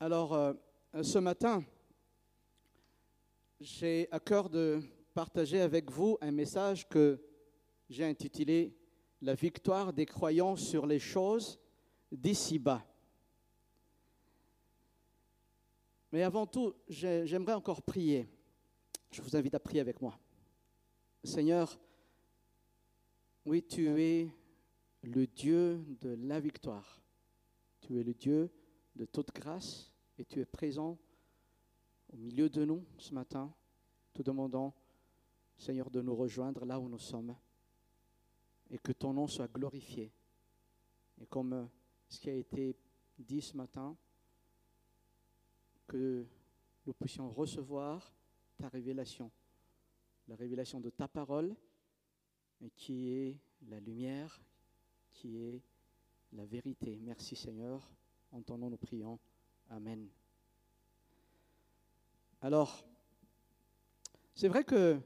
Alors, euh, ce matin, j'ai à cœur de partager avec vous un message que j'ai intitulé La victoire des croyants sur les choses d'ici-bas. Mais avant tout, j'ai- j'aimerais encore prier. Je vous invite à prier avec moi. Seigneur, oui, tu es le Dieu de la victoire. Tu es le Dieu toute grâce et tu es présent au milieu de nous ce matin, te demandant, Seigneur, de nous rejoindre là où nous sommes et que ton nom soit glorifié. Et comme euh, ce qui a été dit ce matin, que nous puissions recevoir ta révélation, la révélation de ta parole, et qui est la lumière, qui est la vérité. Merci Seigneur. En ton nom nous prions. Amen. Alors, c'est vrai que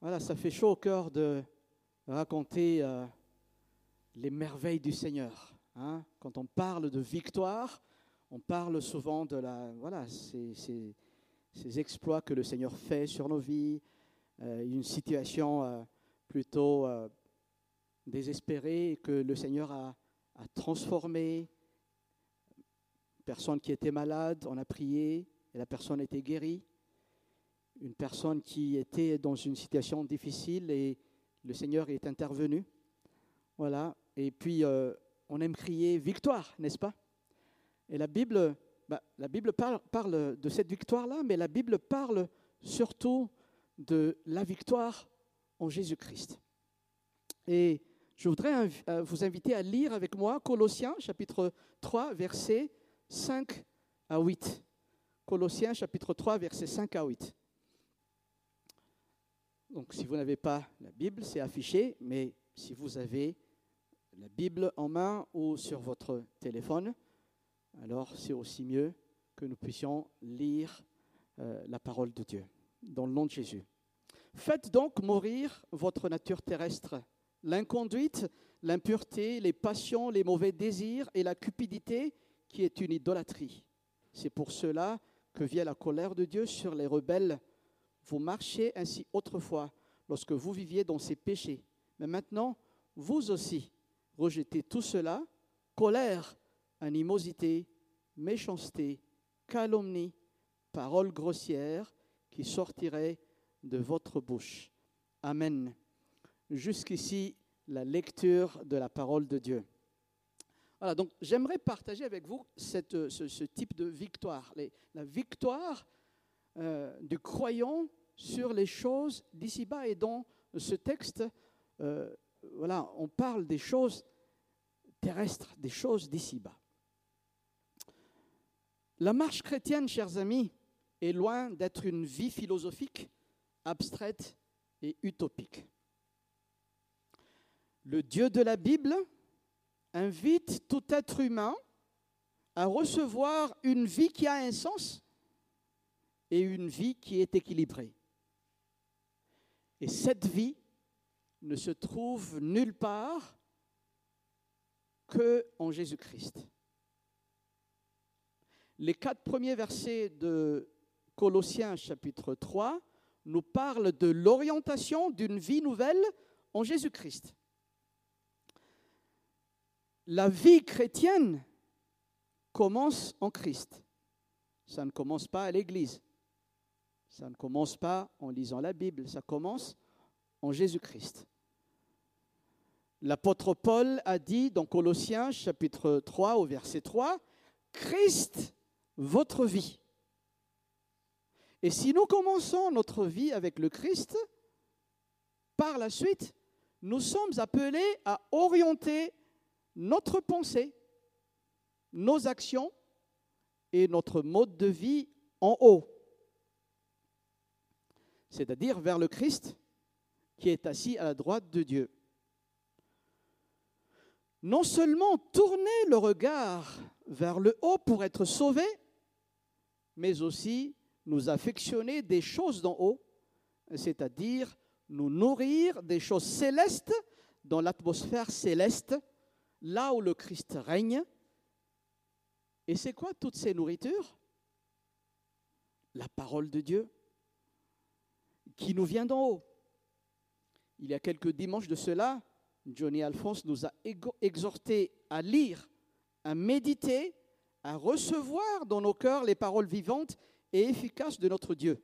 voilà, ça fait chaud au cœur de raconter euh, les merveilles du Seigneur. hein. Quand on parle de victoire, on parle souvent de la, voilà, ces, ces- exploits que le Seigneur fait sur nos vies, euh, une situation euh, plutôt désespérée que le Seigneur a transformée. Personne qui était malade, on a prié et la personne était guérie. Une personne qui était dans une situation difficile et le Seigneur est intervenu. Voilà. Et puis, euh, on aime crier victoire, n'est-ce pas? Et la Bible, bah, la Bible parle, parle de cette victoire-là, mais la Bible parle surtout de la victoire en Jésus-Christ. Et je voudrais euh, vous inviter à lire avec moi Colossiens chapitre 3, versets 5 à 8. Colossiens chapitre 3, versets 5 à 8. Donc si vous n'avez pas la Bible, c'est affiché, mais si vous avez la Bible en main ou sur votre téléphone, alors c'est aussi mieux que nous puissions lire euh, la parole de Dieu dans le nom de Jésus. Faites donc mourir votre nature terrestre, l'inconduite, l'impureté, les passions, les mauvais désirs et la cupidité qui est une idolâtrie. C'est pour cela que vient la colère de Dieu sur les rebelles. Vous marchiez ainsi autrefois lorsque vous viviez dans ces péchés. Mais maintenant, vous aussi, rejetez tout cela, colère, animosité, méchanceté, calomnie, paroles grossières qui sortiraient de votre bouche. Amen. Jusqu'ici, la lecture de la parole de Dieu. Voilà, donc j'aimerais partager avec vous cette- ce, type de victoire, la victoire euh, du croyant sur les choses d'ici-bas. Et dans ce texte, euh, voilà, on parle des choses terrestres, des choses d'ici-bas. La marche chrétienne, chers amis, est loin d'être une vie philosophique, abstraite et utopique. Le Dieu de la Bible invite tout être humain à recevoir une vie qui a un sens et une vie qui est équilibrée. Et cette vie ne se trouve nulle part que en Jésus-Christ. Les quatre premiers versets de Colossiens chapitre 3 nous parlent de l'orientation d'une vie nouvelle en Jésus-Christ. La vie chrétienne commence en Christ. Ça ne commence pas à l'église. Ça ne commence pas en lisant la Bible. Ça commence en Jésus-Christ. L'apôtre Paul a dit dans Colossiens chapitre 3 au verset 3, Christ, votre vie. Et si nous commençons notre vie avec le Christ, par la suite, nous sommes appelés à orienter notre pensée, nos actions et notre mode de vie en haut, c'est-à-dire vers le Christ qui est assis à la droite de Dieu. Non seulement tourner le regard vers le haut pour être sauvé, mais aussi nous affectionner des choses d'en haut, c'est-à-dire nous nourrir des choses célestes dans l'atmosphère céleste, là où le Christ règne, Et c'est quoi toutes ces nourritures? La parole de Dieu qui nous vient d'en haut. Il y a quelques dimanches de cela, Johnny Alphonse nous a exhorté à lire, à méditer, à recevoir dans nos cœurs les paroles vivantes et efficaces de notre Dieu.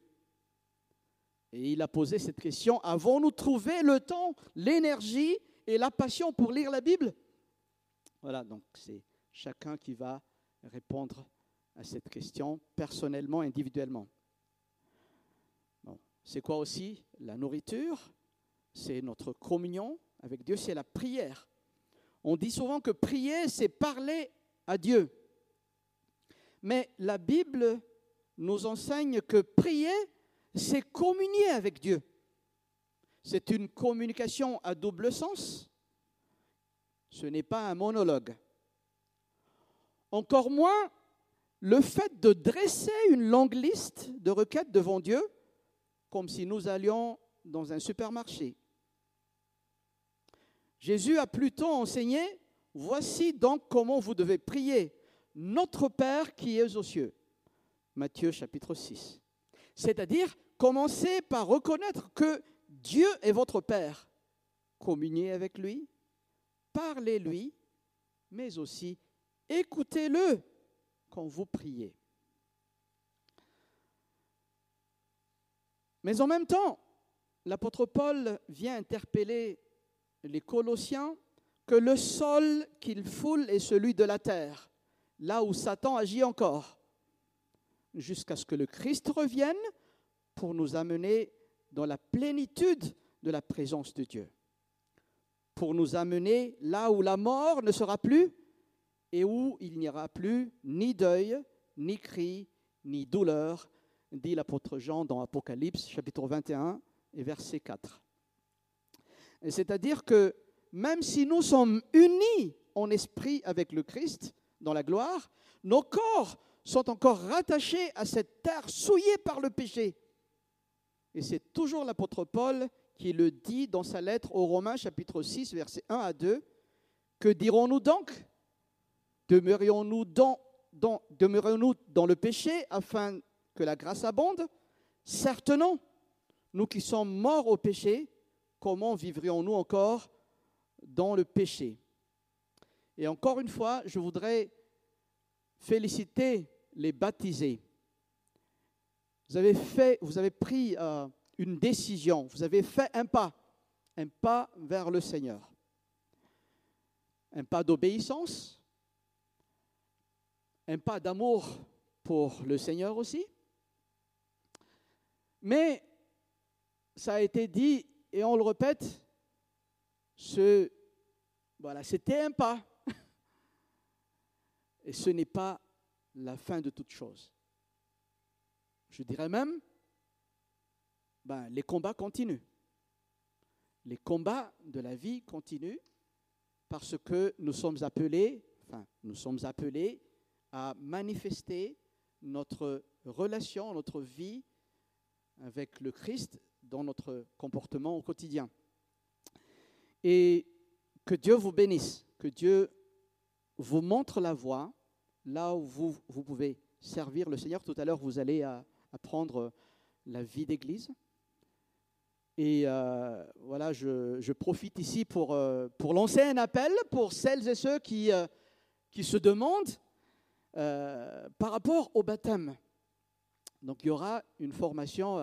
Et il a posé cette question, avons-nous trouvé le temps, l'énergie et la passion pour lire la Bible? Voilà, donc c'est chacun qui va répondre à cette question personnellement, individuellement. C'est quoi aussi la nourriture? C'est notre communion avec Dieu, c'est la prière. On dit souvent que prier, c'est parler à Dieu. Mais la Bible nous enseigne que prier, c'est communier avec Dieu. C'est une communication à double sens. Ce n'est pas un monologue. Encore moins le fait de dresser une longue liste de requêtes devant Dieu, comme si nous allions dans un supermarché. Jésus a plutôt enseigné, voici donc comment vous devez prier, notre Père qui es aux cieux. Matthieu chapitre 6. C'est-à-dire, commencez par reconnaître que Dieu est votre Père. Communiez avec lui, parlez-lui, mais aussi écoutez-le quand vous priez. Mais en même temps, l'apôtre Paul vient interpeller les Colossiens que le sol qu'il foule est celui de la terre, là où Satan agit encore, jusqu'à ce que le Christ revienne pour nous amener dans la plénitude de la présence de Dieu, pour nous amener là où la mort ne sera plus et où il n'y aura plus ni deuil, ni cri, ni douleur, dit l'apôtre Jean dans Apocalypse chapitre 21 et verset 4. C'est-à-dire que même si nous sommes unis en esprit avec le Christ dans la gloire, nos corps sont encore rattachés à cette terre souillée par le péché. Et c'est toujours l'apôtre Paul qui le dit dans sa lettre aux Romains chapitre 6 versets 1 à 2. Que dirons-nous donc? Demeurions-nous dans, dans, dans le péché afin que la grâce abonde? Certes non. Nous qui sommes morts au péché, comment vivrions-nous encore dans le péché? Et encore une fois, je voudrais féliciter les baptisés. Vous avez fait, vous avez pris euh, une décision, vous avez fait un pas, un pas vers le Seigneur. Un pas d'obéissance, un pas d'amour pour le Seigneur aussi. Mais ça a été dit et on le répète, ce, voilà, c'était un pas. Et ce n'est pas la fin de toute chose. Je dirais même, ben, les combats continuent. Les combats de la vie continuent parce que nous sommes appelés, enfin, nous sommes appelés à manifester notre relation, notre vie avec le Christ dans notre comportement au quotidien. Et que Dieu vous bénisse, que Dieu vous montre la voie là où vous, vous pouvez servir le Seigneur. Tout à l'heure, vous allez apprendre la vie d'Église. Et euh, voilà, je, profite ici pour, euh, pour lancer un appel pour celles et ceux qui, euh, qui se demandent par rapport au baptême, donc il y aura une formation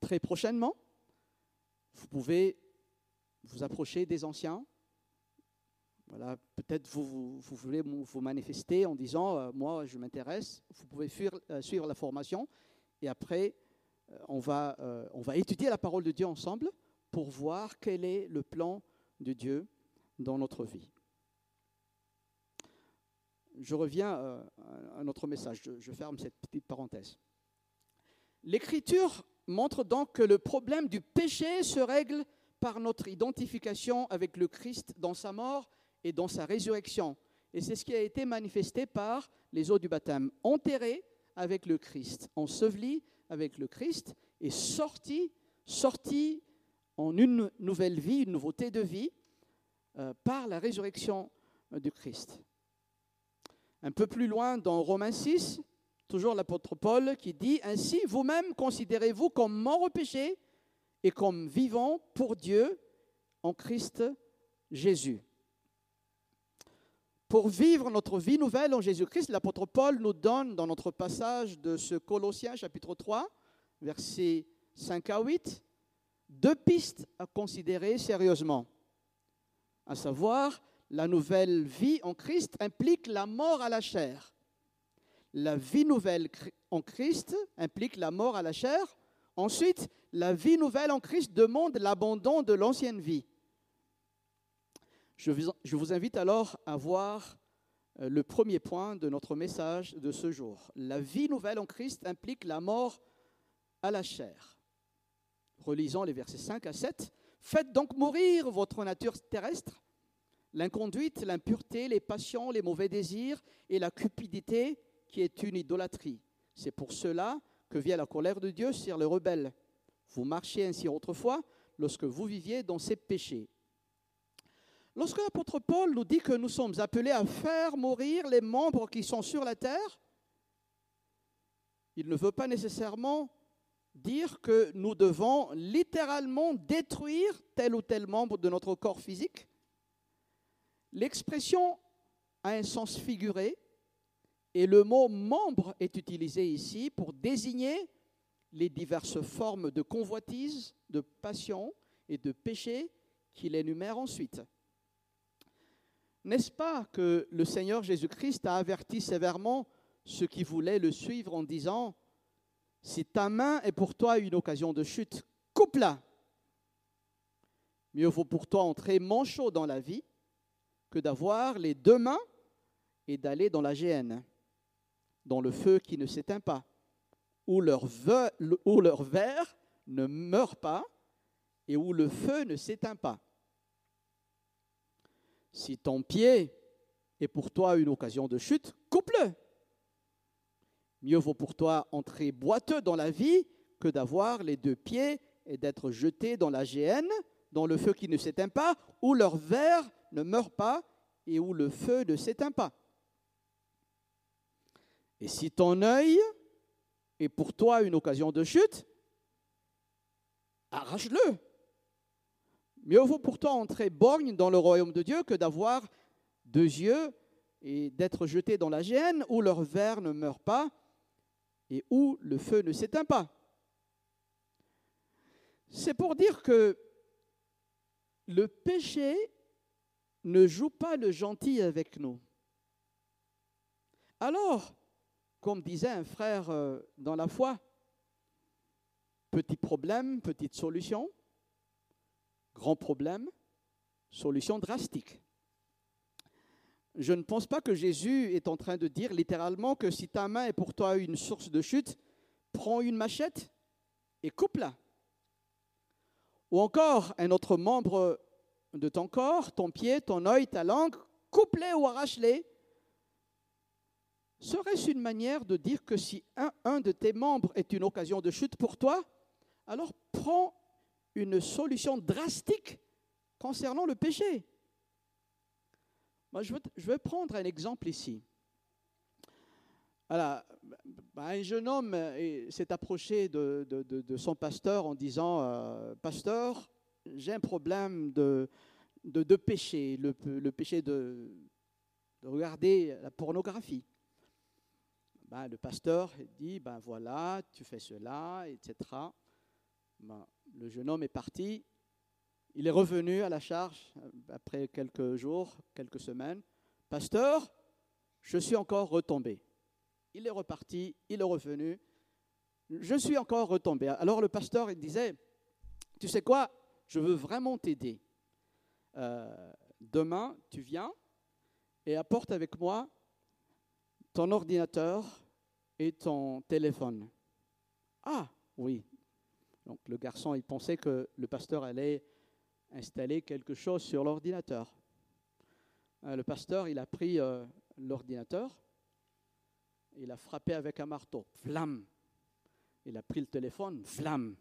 très prochainement. Vous pouvez vous approcher des anciens. Voilà, peut-être vous, vous, voulez vous manifester en disant moi je m'intéresse. Vous pouvez suivre, la formation et après on va, on va étudier la parole de Dieu ensemble pour voir quel est le plan de Dieu dans notre vie je reviens euh, à notre message, je, ferme cette petite parenthèse. L'Écriture montre donc que le problème du péché se règle par notre identification avec le Christ dans sa mort et dans sa résurrection. Et c'est ce qui a été manifesté par les eaux du baptême. Enterré avec le Christ, enseveli avec le Christ et sorti, sorti en une nouvelle vie, une nouveauté de vie euh, par la résurrection du Christ. Un peu plus loin, dans Romains 6, toujours l'apôtre Paul qui dit Ainsi, vous-même considérez-vous comme mort au péché et comme vivant pour Dieu en Christ Jésus. Pour vivre notre vie nouvelle en Jésus-Christ, l'apôtre Paul nous donne dans notre passage de ce Colossiens chapitre 3, versets 5 à 8, deux pistes à considérer sérieusement. À savoir, la nouvelle vie en Christ implique la mort à la chair. La vie nouvelle en Christ implique la mort à la chair. Ensuite, la vie nouvelle en Christ demande l'abandon de l'ancienne vie. Je vous, invite alors à voir euh, le premier point de notre message de ce jour. La vie nouvelle en Christ implique la mort à la chair. Relisons les versets 5 à 7. Faites donc mourir votre nature terrestre, l'inconduite, l'impureté, les passions, les mauvais désirs et la cupidité qui est une idolâtrie. C'est pour cela que vient la colère de Dieu sur les rebelles. Vous marchiez ainsi autrefois lorsque vous viviez dans ces péchés. Lorsque l'apôtre Paul nous dit que nous sommes appelés à faire mourir les membres qui sont sur la terre, il ne veut pas nécessairement dire que nous devons littéralement détruire tel ou tel membre de notre corps physique. L'expression a un sens figuré et le mot membre est utilisé ici pour désigner les diverses formes de convoitise, de passion et de péché qu'il énumère ensuite. N'est-ce pas que le Seigneur Jésus-Christ a averti sévèrement ceux qui voulaient le suivre en disant si ta main est pour toi une occasion de chute, coupe-la. Mieux vaut pour toi entrer manchot dans la vie que d'avoir les deux mains et d'aller dans la géhenne, dans le feu qui ne s'éteint pas, où leur, où leur verre ne meurt pas et où le feu ne s'éteint pas. Si ton pied est pour toi une occasion de chute, coupe-le. Mieux vaut pour toi entrer boiteux dans la vie que d'avoir les deux pieds et d'être jeté dans la géhenne, dans le feu qui ne s'éteint pas, où leur verre ne meurt pas et où le feu ne s'éteint pas. Et si ton œil est pour toi une occasion de chute, arrache-le. Mieux vaut pour toi entrer borgne dans le royaume de Dieu que d'avoir deux yeux et d'être jeté dans la géhenne où leur verre ne meurt pas et où le feu ne s'éteint pas. C'est pour dire que le péché ne joue pas le gentil avec nous. Alors, comme disait un frère euh, dans la foi, petit problème, petite solution, grand problème, solution drastique. Je ne pense pas que Jésus est en train de dire littéralement que si ta main est pour toi une source de chute, prends une machette et coupe-la. Ou encore un autre membre de ton corps, ton pied, ton œil, ta langue, coupe-les ou arrache-les. Serait-ce une manière de dire que si un, un de tes membres est une occasion de chute pour toi, alors prends une solution drastique concernant le péché je, veux, prendre un exemple ici. Voilà, bah, un jeune homme s'est approché de, son pasteur en disant euh, Pasteur, j'ai un problème de, péché, le, péché de, regarder la pornographie. Ben, le pasteur dit Ben voilà, tu fais cela, etc. le jeune homme est parti il est revenu à la charge euh, après quelques jours, quelques semaines. Pasteur, je suis encore retombé. Il est reparti, il est revenu. Je suis encore retombé. Alors le pasteur, disait, tu sais quoi, je veux vraiment t'aider. Euh, demain, tu viens et apporte avec moi ton ordinateur et ton téléphone. Ah, oui. Donc le garçon, il pensait que le pasteur allait installer quelque chose sur l'ordinateur. Euh, le pasteur, il a pris euh, l'ordinateur, il a frappé avec un marteau, flamme. Il a pris le téléphone, flamme.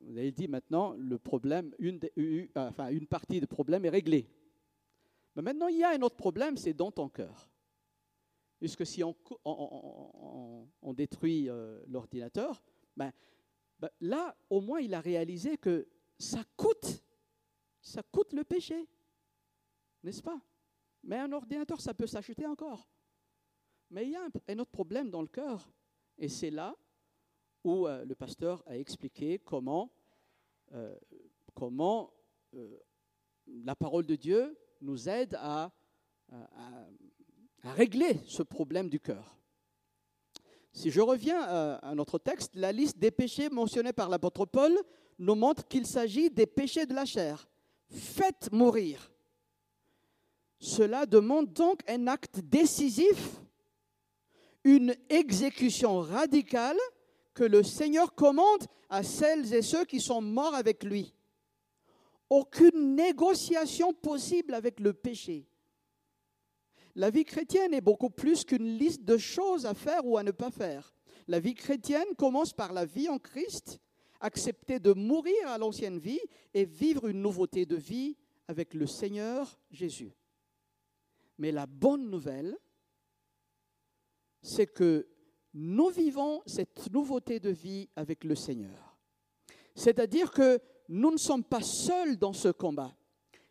Vous avez dit maintenant, le problème, une, une partie du problème est réglée. Mais maintenant, il y a un autre problème, c'est dans ton cœur. puisque si on, détruit euh, l'ordinateur, ben, ben, là, au moins, il a réalisé que ça coûte, ça coûte le péché, n'est-ce pas? Mais un ordinateur, ça peut s'acheter encore. Mais il y a un, autre problème dans le cœur, et c'est là où euh, le pasteur a expliqué comment, euh, comment la parole de Dieu nous aide à régler ce problème du cœur. Si je reviens à notre texte, la liste des péchés mentionnés par l'apôtre Paul nous montre qu'il s'agit des péchés de la chair. Faites mourir. Cela demande donc un acte décisif, une exécution radicale que le Seigneur commande à celles et ceux qui sont morts avec lui. Aucune négociation possible avec le péché. La vie chrétienne est beaucoup plus qu'une liste de choses à faire ou à ne pas faire. La vie chrétienne commence par la vie en Christ, accepter de mourir à l'ancienne vie et vivre une nouveauté de vie avec le Seigneur Jésus. Mais la bonne nouvelle, c'est que nous vivons cette nouveauté de vie avec le Seigneur. C'est-à-dire que nous ne sommes pas seuls dans ce combat.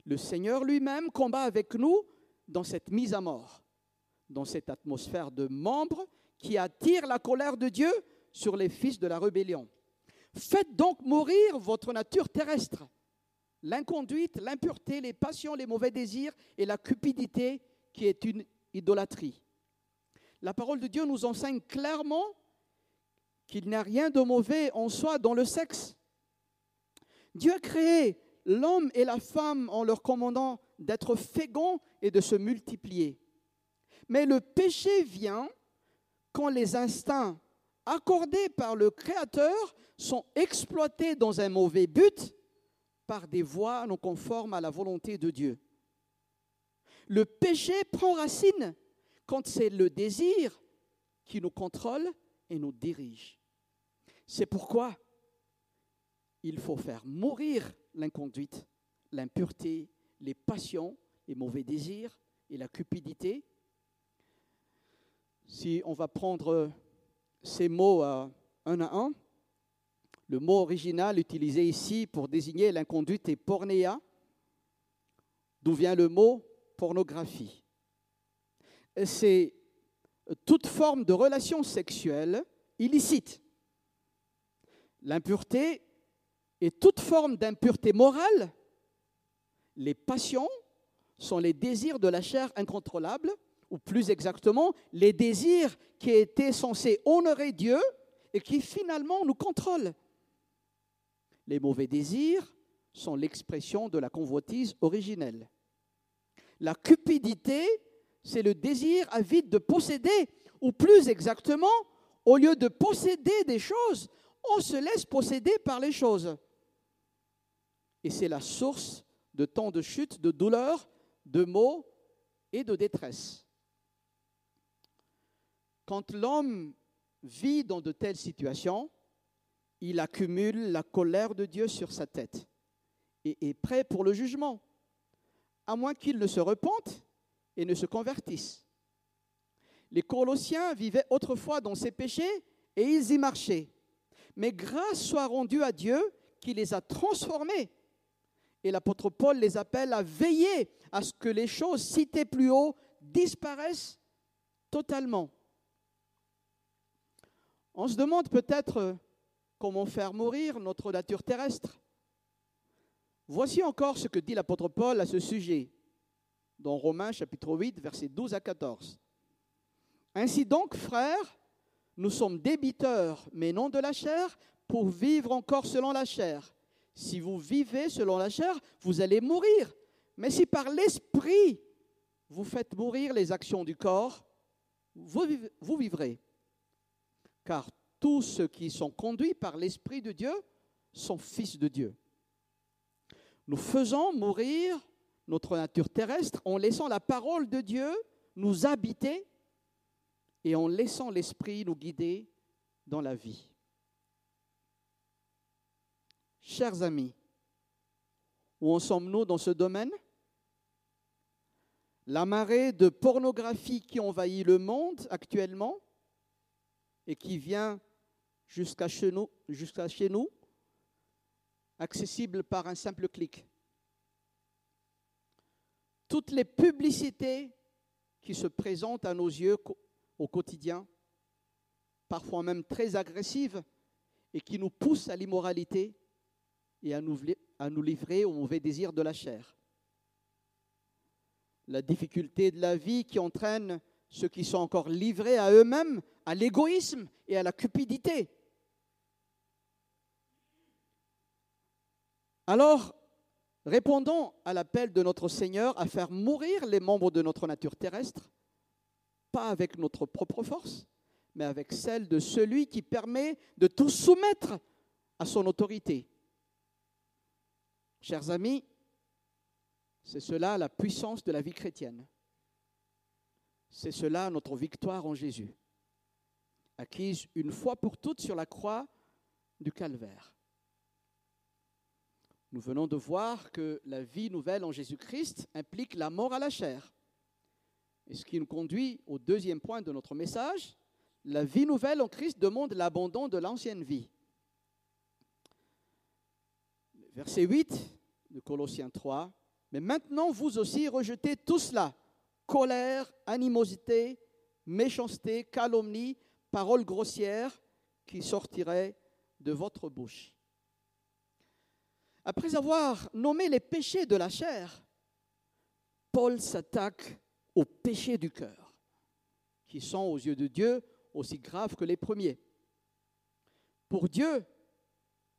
Le Seigneur lui-même combat avec nous dans cette mise à mort, dans cette atmosphère de membres qui attire la colère de Dieu sur les fils de la rébellion. Faites donc mourir votre nature terrestre, l'inconduite, l'impureté, les passions, les mauvais désirs et la cupidité qui est une idolâtrie. La parole de Dieu nous enseigne clairement qu'il n'y a rien de mauvais en soi dans le sexe. Dieu a créé l'homme et la femme en leur commandant d'être féconds et de se multiplier. Mais le péché vient quand les instincts accordés par le Créateur sont exploités dans un mauvais but par des voies non conformes à la volonté de Dieu. Le péché prend racine quand c'est le désir qui nous contrôle et nous dirige. C'est pourquoi il faut faire mourir l'inconduite, l'impureté, les passions, les mauvais désirs et la cupidité. Si on va prendre ces mots un à un, le mot original utilisé ici pour désigner l'inconduite est pornéa, d'où vient le mot pornographie. C'est toute forme de relation sexuelle illicite. L'impureté est toute forme d'impureté morale les passions sont les désirs de la chair incontrôlables, ou plus exactement, les désirs qui étaient censés honorer Dieu et qui finalement nous contrôlent. Les mauvais désirs sont l'expression de la convoitise originelle. La cupidité, c'est le désir avide de posséder, ou plus exactement, au lieu de posséder des choses, on se laisse posséder par les choses. Et c'est la source de temps de chute, de douleur, de maux et de détresse. Quand l'homme vit dans de telles situations, il accumule la colère de Dieu sur sa tête et est prêt pour le jugement, à moins qu'il ne se repente et ne se convertisse. Les Colossiens vivaient autrefois dans ces péchés et ils y marchaient. Mais grâce soit rendue à Dieu qui les a transformés et l'apôtre Paul les appelle à veiller à ce que les choses citées plus haut disparaissent totalement. On se demande peut-être comment faire mourir notre nature terrestre. Voici encore ce que dit l'apôtre Paul à ce sujet dans Romains chapitre 8, versets 12 à 14. Ainsi donc, frères, nous sommes débiteurs, mais non de la chair, pour vivre encore selon la chair. Si vous vivez selon la chair, vous allez mourir. Mais si par l'esprit, vous faites mourir les actions du corps, vous, vivrez. Car tous ceux qui sont conduits par l'Esprit de Dieu sont fils de Dieu. Nous faisons mourir notre nature terrestre en laissant la parole de Dieu nous habiter et en laissant l'Esprit nous guider dans la vie. Chers amis, où en sommes-nous dans ce domaine? La marée de pornographie qui envahit le monde actuellement et qui vient jusqu'à chez nous, accessible par un simple clic. Toutes les publicités qui se présentent à nos yeux au quotidien, parfois même très agressives, et qui nous poussent à l'immoralité et à nous, livrer au mauvais désir de la chair. La difficulté de la vie qui entraîne ceux qui sont encore livrés à eux-mêmes, à l'égoïsme et à la cupidité. Alors, répondons à l'appel de notre Seigneur à faire mourir les membres de notre nature terrestre, pas avec notre propre force, mais avec celle de celui qui permet de tout soumettre à son autorité. Chers amis, c'est cela la puissance de la vie chrétienne. C'est cela notre victoire en Jésus, acquise une fois pour toutes sur la croix du calvaire. Nous venons de voir que la vie nouvelle en Jésus-Christ implique la mort à la chair. Et ce qui nous conduit au deuxième point de notre message, la vie nouvelle en Christ demande l'abandon de l'ancienne vie. Verset 8 de Colossiens 3. Mais maintenant, vous aussi, rejetez tout cela colère, animosité, méchanceté, calomnie, paroles grossières qui sortiraient de votre bouche. Après avoir nommé les péchés de la chair, Paul s'attaque aux péchés du cœur, qui sont aux yeux de Dieu aussi graves que les premiers. Pour Dieu,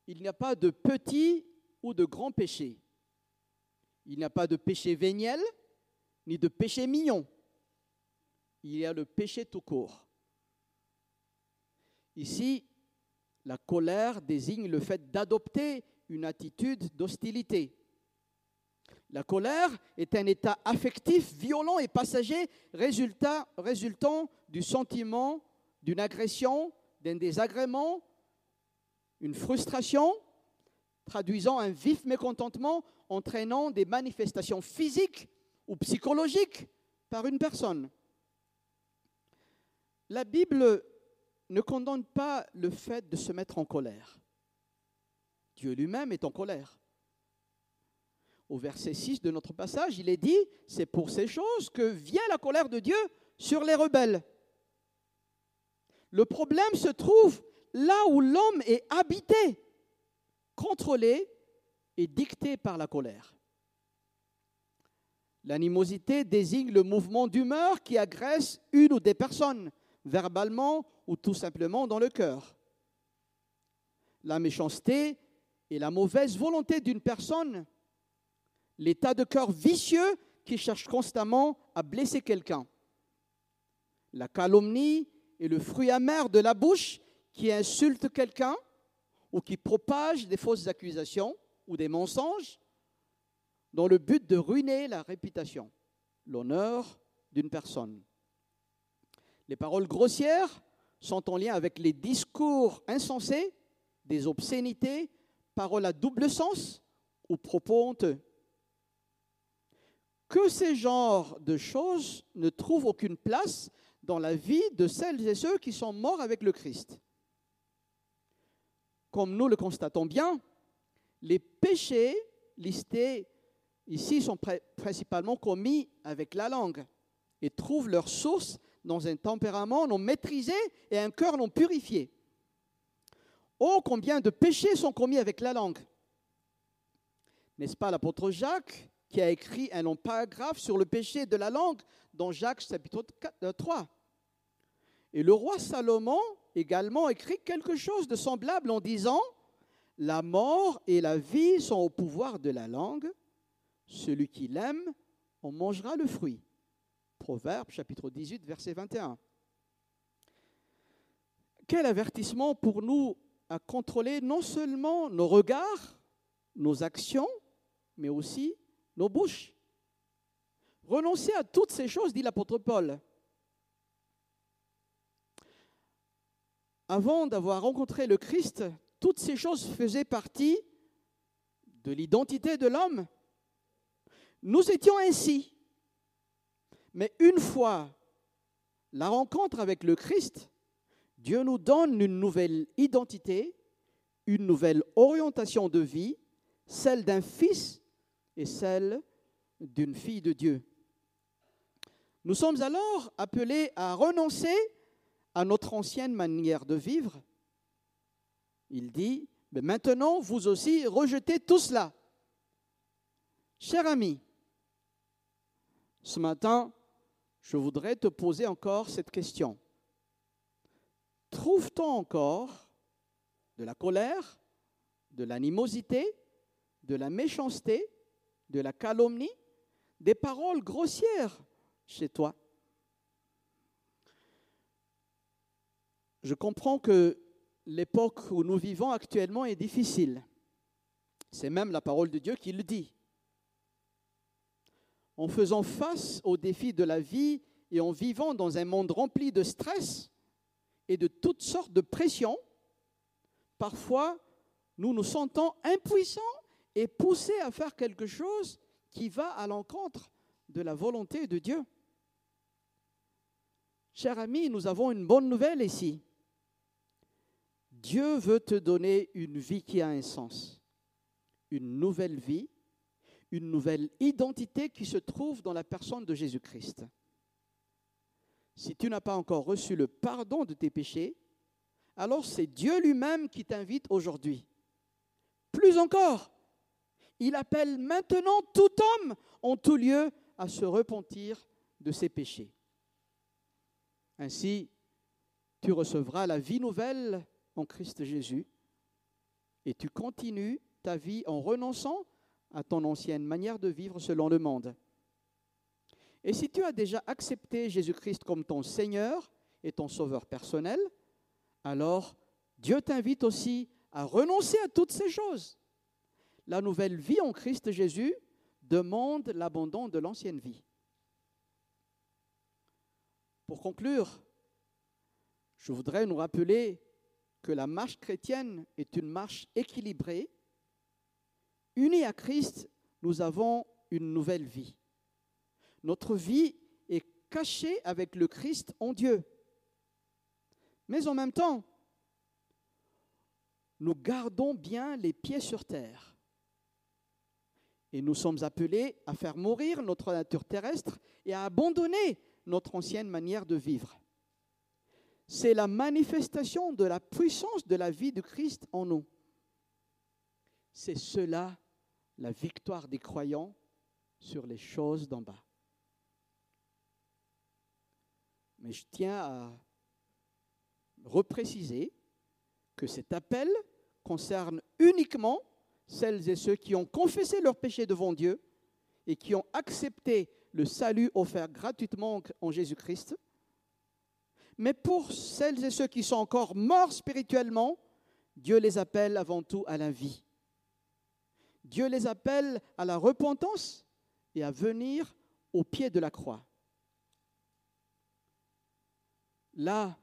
il n'y a pas de petits ou de grands péchés. Il n'y a pas de péché véniel, ni de péché mignon. Il y a le péché tout court. Ici, la colère désigne le fait d'adopter une attitude d'hostilité. La colère est un état affectif violent et passager résultant du sentiment d'une agression, d'un désagrément, une frustration, traduisant un vif mécontentement, entraînant des manifestations physiques ou psychologiques par une personne. La Bible ne condamne pas le fait de se mettre en colère. Dieu lui-même est en colère. Au verset 6 de notre passage, il est dit, c'est pour ces choses que vient la colère de Dieu sur les rebelles. Le problème se trouve là où l'homme est habité, contrôlé et dicté par la colère. L'animosité désigne le mouvement d'humeur qui agresse une ou des personnes, verbalement ou tout simplement dans le cœur. La méchanceté est la mauvaise volonté d'une personne, l'état de cœur vicieux qui cherche constamment à blesser quelqu'un. La calomnie est le fruit amer de la bouche qui insulte quelqu'un ou qui propage des fausses accusations ou des mensonges dans le but de ruiner la réputation, l'honneur d'une personne. Les paroles grossières sont en lien avec les discours insensés, des obscénités, paroles à double sens ou propos honteux. Que ces genres de choses ne trouvent aucune place dans la vie de celles et ceux qui sont morts avec le Christ. Comme nous le constatons bien, les péchés listés ici sont principalement commis avec la langue et trouvent leur source dans un tempérament non maîtrisé et un cœur non purifié. Oh, combien de péchés sont commis avec la langue N'est-ce pas l'apôtre Jacques qui a écrit un long paragraphe sur le péché de la langue dans Jacques chapitre 3 Et le roi Salomon également écrit quelque chose de semblable en disant La mort et la vie sont au pouvoir de la langue. Celui qui l'aime en mangera le fruit. Proverbe chapitre 18, verset 21. Quel avertissement pour nous à contrôler non seulement nos regards, nos actions, mais aussi nos bouches. Renoncer à toutes ces choses, dit l'apôtre Paul. Avant d'avoir rencontré le Christ, toutes ces choses faisaient partie de l'identité de l'homme. Nous étions ainsi. Mais une fois la rencontre avec le Christ, Dieu nous donne une nouvelle identité, une nouvelle orientation de vie, celle d'un fils et celle d'une fille de Dieu. Nous sommes alors appelés à renoncer à notre ancienne manière de vivre. Il dit, mais maintenant vous aussi rejetez tout cela. Cher ami, ce matin, je voudrais te poser encore cette question. Trouve-t-on encore de la colère, de l'animosité, de la méchanceté, de la calomnie, des paroles grossières chez toi? Je comprends que l'époque où nous vivons actuellement est difficile. C'est même la parole de Dieu qui le dit en faisant face aux défis de la vie et en vivant dans un monde rempli de stress et de toutes sortes de pressions, parfois nous nous sentons impuissants et poussés à faire quelque chose qui va à l'encontre de la volonté de Dieu. Cher ami, nous avons une bonne nouvelle ici. Dieu veut te donner une vie qui a un sens, une nouvelle vie une nouvelle identité qui se trouve dans la personne de Jésus-Christ. Si tu n'as pas encore reçu le pardon de tes péchés, alors c'est Dieu lui-même qui t'invite aujourd'hui. Plus encore, il appelle maintenant tout homme en tout lieu à se repentir de ses péchés. Ainsi, tu recevras la vie nouvelle en Christ Jésus et tu continues ta vie en renonçant à ton ancienne manière de vivre selon le monde. Et si tu as déjà accepté Jésus-Christ comme ton Seigneur et ton Sauveur personnel, alors Dieu t'invite aussi à renoncer à toutes ces choses. La nouvelle vie en Christ Jésus demande l'abandon de l'ancienne vie. Pour conclure, je voudrais nous rappeler que la marche chrétienne est une marche équilibrée Unis à Christ, nous avons une nouvelle vie. Notre vie est cachée avec le Christ en Dieu. Mais en même temps, nous gardons bien les pieds sur terre. Et nous sommes appelés à faire mourir notre nature terrestre et à abandonner notre ancienne manière de vivre. C'est la manifestation de la puissance de la vie de Christ en nous. C'est cela la victoire des croyants sur les choses d'en bas. Mais je tiens à repréciser que cet appel concerne uniquement celles et ceux qui ont confessé leurs péchés devant Dieu et qui ont accepté le salut offert gratuitement en Jésus-Christ. Mais pour celles et ceux qui sont encore morts spirituellement, Dieu les appelle avant tout à la vie. Dieu les appelle à la repentance et à venir au pied de la croix. Là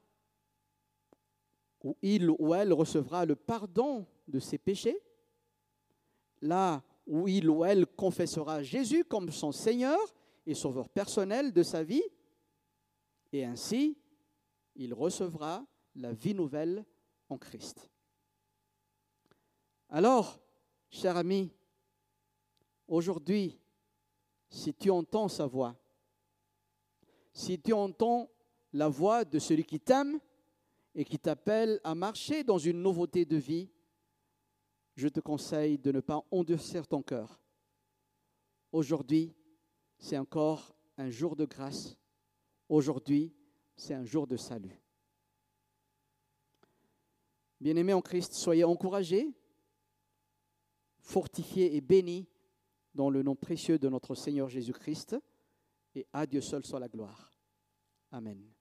où il ou elle recevra le pardon de ses péchés, là où il ou elle confessera Jésus comme son Seigneur et sauveur personnel de sa vie, et ainsi il recevra la vie nouvelle en Christ. Alors, cher ami, Aujourd'hui, si tu entends sa voix, si tu entends la voix de celui qui t'aime et qui t'appelle à marcher dans une nouveauté de vie, je te conseille de ne pas endurcir ton cœur. Aujourd'hui, c'est encore un jour de grâce. Aujourd'hui, c'est un jour de salut. Bien-aimés en Christ, soyez encouragés, fortifiés et bénis dans le nom précieux de notre Seigneur Jésus-Christ, et à Dieu seul soit la gloire. Amen.